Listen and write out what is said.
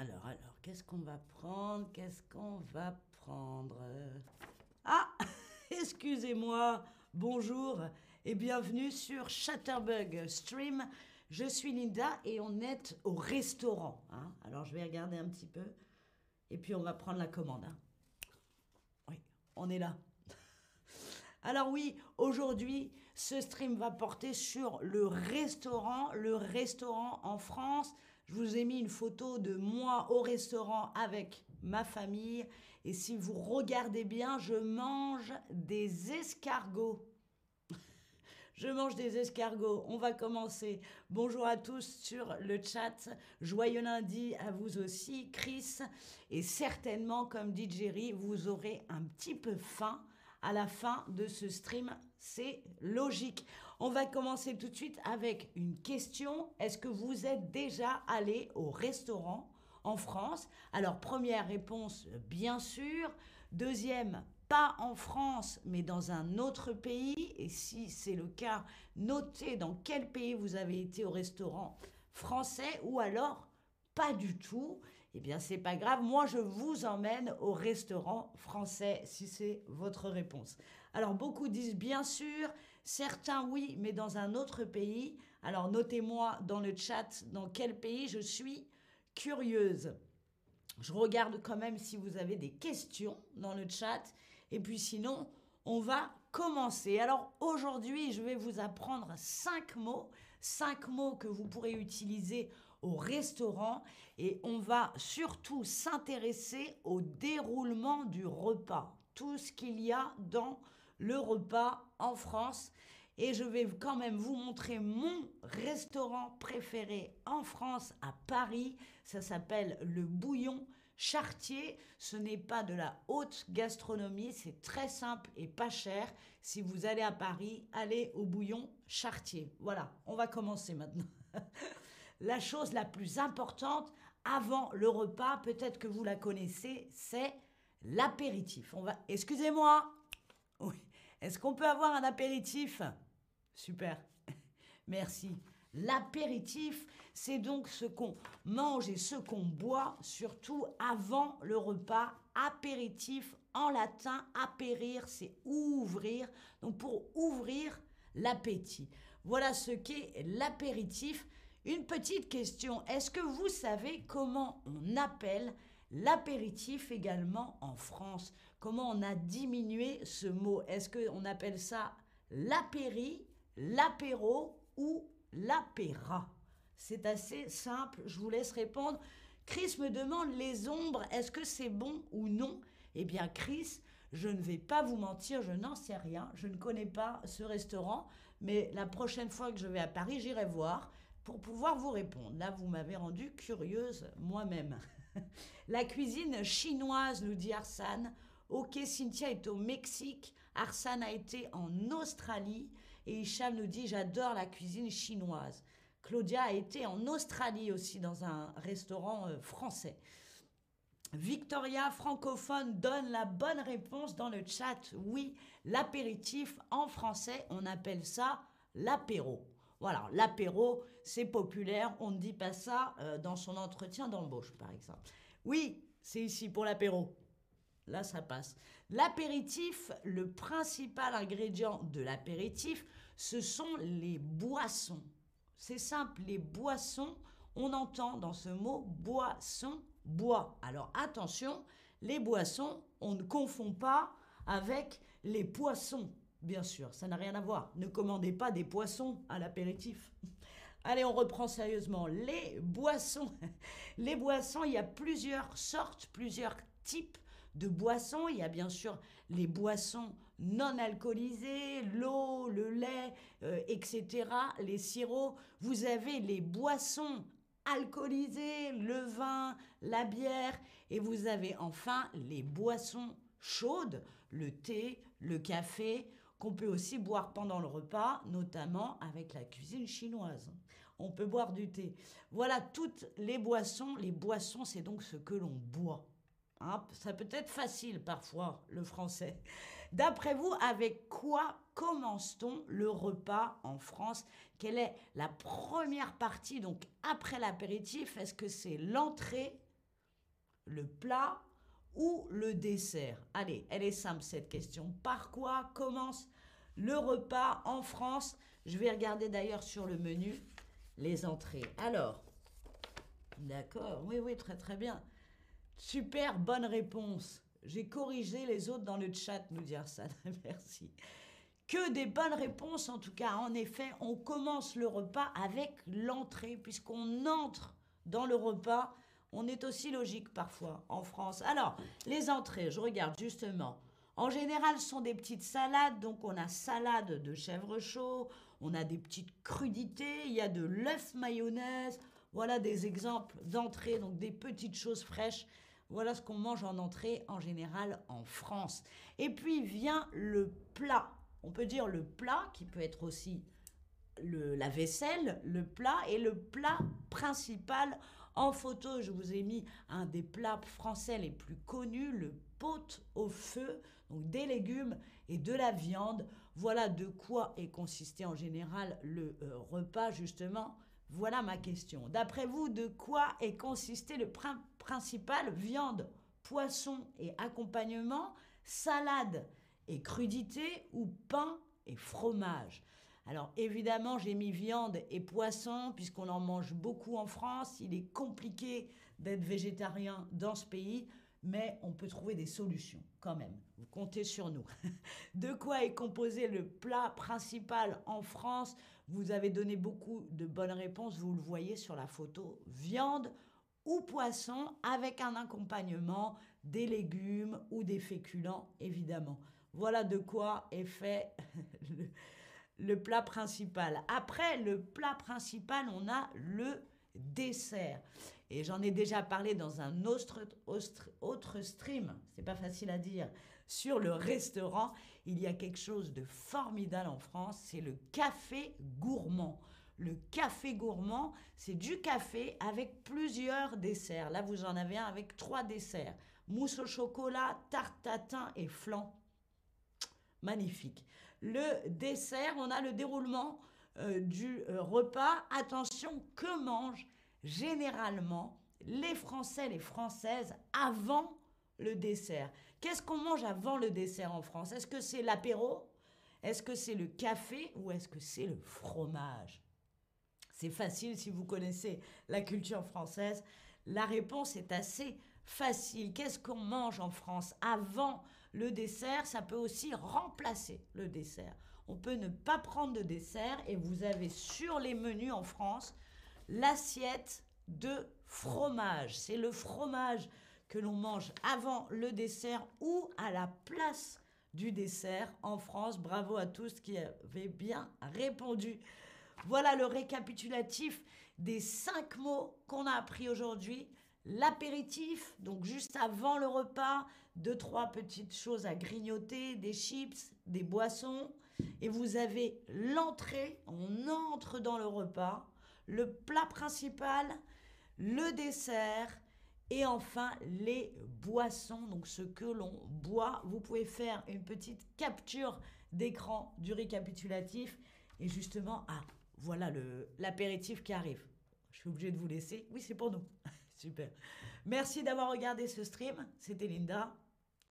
Alors, alors, qu'est-ce qu'on va prendre? Qu'est-ce qu'on va prendre? Ah Excusez-moi, bonjour et bienvenue sur Chatterbug Stream. Je suis Linda et on est au restaurant. hein. Alors, je vais regarder un petit peu et puis on va prendre la commande. hein. Oui, on est là. Alors oui, aujourd'hui, ce stream va porter sur le restaurant, le restaurant en France. Je vous ai mis une photo de moi au restaurant avec ma famille. Et si vous regardez bien, je mange des escargots. Je mange des escargots. On va commencer. Bonjour à tous sur le chat. Joyeux lundi à vous aussi, Chris. Et certainement, comme dit Jerry, vous aurez un petit peu faim à la fin de ce stream. C'est logique. On va commencer tout de suite avec une question. Est-ce que vous êtes déjà allé au restaurant en France? Alors, première réponse, bien sûr. Deuxième, pas en France, mais dans un autre pays. Et si c'est le cas, notez dans quel pays vous avez été au restaurant français ou alors pas du tout. Eh bien, c'est pas grave. Moi, je vous emmène au restaurant français si c'est votre réponse. Alors, beaucoup disent bien sûr, certains oui, mais dans un autre pays. Alors, notez-moi dans le chat dans quel pays je suis curieuse. Je regarde quand même si vous avez des questions dans le chat. Et puis sinon, on va commencer. Alors aujourd'hui, je vais vous apprendre cinq mots, cinq mots que vous pourrez utiliser au restaurant et on va surtout s'intéresser au déroulement du repas, tout ce qu'il y a dans le repas en France. Et je vais quand même vous montrer mon restaurant préféré en France, à Paris. Ça s'appelle le Bouillon Chartier. Ce n'est pas de la haute gastronomie, c'est très simple et pas cher. Si vous allez à Paris, allez au Bouillon Chartier. Voilà, on va commencer maintenant. la chose la plus importante avant le repas, peut-être que vous la connaissez, c'est l'apéritif. On va, excusez-moi. Est-ce qu'on peut avoir un apéritif? Super. Merci. L'apéritif, c'est donc ce qu'on mange et ce qu'on boit, surtout avant le repas. Apéritif, en latin, apérir, c'est ouvrir. Donc pour ouvrir l'appétit. Voilà ce qu'est l'apéritif. Une petite question, est-ce que vous savez comment on appelle l'apéritif également en France? Comment on a diminué ce mot? Est-ce qu'on appelle ça l'apéri, l'apéro ou l'apéra C'est assez simple, je vous laisse répondre. Chris me demande les ombres, est-ce que c'est bon ou non? Eh bien Chris, je ne vais pas vous mentir, je n'en sais rien, je ne connais pas ce restaurant, mais la prochaine fois que je vais à Paris, j'irai voir pour pouvoir vous répondre. Là, vous m'avez rendu curieuse moi-même. La cuisine chinoise, nous dit Arsane. Ok, Cynthia est au Mexique. Arsane a été en Australie. Et Hicham nous dit J'adore la cuisine chinoise. Claudia a été en Australie aussi dans un restaurant euh, français. Victoria francophone donne la bonne réponse dans le chat. Oui, l'apéritif en français, on appelle ça l'apéro. Voilà, l'apéro, c'est populaire, on ne dit pas ça euh, dans son entretien d'embauche, par exemple. Oui, c'est ici pour l'apéro. Là, ça passe. L'apéritif, le principal ingrédient de l'apéritif, ce sont les boissons. C'est simple, les boissons, on entend dans ce mot boisson, bois. Alors attention, les boissons, on ne confond pas avec les poissons. Bien sûr, ça n'a rien à voir. Ne commandez pas des poissons à l'apéritif. Allez, on reprend sérieusement. Les boissons. Les boissons, il y a plusieurs sortes, plusieurs types de boissons. Il y a bien sûr les boissons non alcoolisées, l'eau, le lait, euh, etc., les sirops. Vous avez les boissons alcoolisées, le vin, la bière. Et vous avez enfin les boissons chaudes, le thé, le café, qu'on peut aussi boire pendant le repas, notamment avec la cuisine chinoise. On peut boire du thé. Voilà toutes les boissons. Les boissons, c'est donc ce que l'on boit. Hein, ça peut être facile parfois, le français. D'après vous, avec quoi commence-t-on le repas en France? Quelle est la première partie, donc après l'apéritif? Est-ce que c'est l'entrée le plat ou le dessert? Allez, elle est simple cette question. Par quoi commence le repas en France? Je vais regarder d'ailleurs sur le menu les entrées. Alors, d'accord, oui, oui, très très bien. Super bonne réponse. J'ai corrigé les autres dans le chat, nous dire ça. Merci. Que des bonnes réponses en tout cas. En effet, on commence le repas avec l'entrée, puisqu'on entre dans le repas. On est aussi logique parfois en France. Alors, les entrées, je regarde justement. En général, ce sont des petites salades. Donc, on a salade de chèvre chaud, on a des petites crudités, il y a de l'œuf mayonnaise. Voilà des exemples d'entrées, donc des petites choses fraîches. Voilà ce qu'on mange en entrée en général en France. Et puis vient le plat. On peut dire le plat qui peut être aussi la vaisselle, le plat et le plat principal. En photo, je vous ai mis un des plats français les plus connus, le pot au feu, donc des légumes et de la viande. Voilà de quoi est consisté en général le euh, repas justement. Voilà ma question. D'après vous, de quoi est consisté le Viande, poisson et accompagnement, salade et crudité ou pain et fromage alors évidemment, j'ai mis viande et poisson puisqu'on en mange beaucoup en France. Il est compliqué d'être végétarien dans ce pays mais on peut trouver des solutions quand même. Vous comptez sur nous. De quoi est composé le plat principal en France? Vous avez donné beaucoup de bonnes réponses, vous le voyez sur la photo. Viande ou poisson avec un accompagnement, des légumes ou des féculents évidemment. Voilà de quoi est fait le, plat principal. Après le plat principal, on a le dessert. Et j'en ai déjà parlé dans un autre, autre stream, c'est pas facile à dire, sur le restaurant. Il y a quelque chose de formidable en France, c'est le café gourmand. Le café gourmand, c'est du café avec plusieurs desserts. Là, vous en avez un avec trois desserts. Mousse au chocolat, tarte tatin et flan. Magnifique. Le dessert, on a le déroulement euh, du euh, repas. Attention, que mange généralement les Français, les Françaises avant le dessert? Qu'est-ce qu'on mange avant le dessert en France? Est-ce que c'est l'apéro? Est-ce que c'est le café? Ou est-ce que c'est le fromage? C'est facile si vous connaissez la culture française. La réponse est assez facile. Qu'est-ce qu'on mange en France avant le dessert? Ça peut aussi remplacer le dessert. On peut ne pas prendre de dessert et vous avez sur les menus en France l'assiette de fromage. C'est le fromage que l'on mange avant le dessert ou à la place du dessert en France. Bravo à tous qui avaient bien répondu. Voilà le récapitulatif des cinq mots qu'on a appris aujourd'hui. L'apéritif, donc juste avant le repas, deux, trois petites choses à grignoter, des chips, des boissons. Et vous avez l'entrée, on entre dans le repas le plat principal, le dessert et enfin les boissons, donc ce que l'on boit. Vous pouvez faire une petite capture d'écran du récapitulatif et justement, ah, voilà l'apéritif qui arrive. Je suis obligée de vous laisser. Oui, c'est pour nous. Super. Merci d'avoir regardé ce stream. C'était Linda.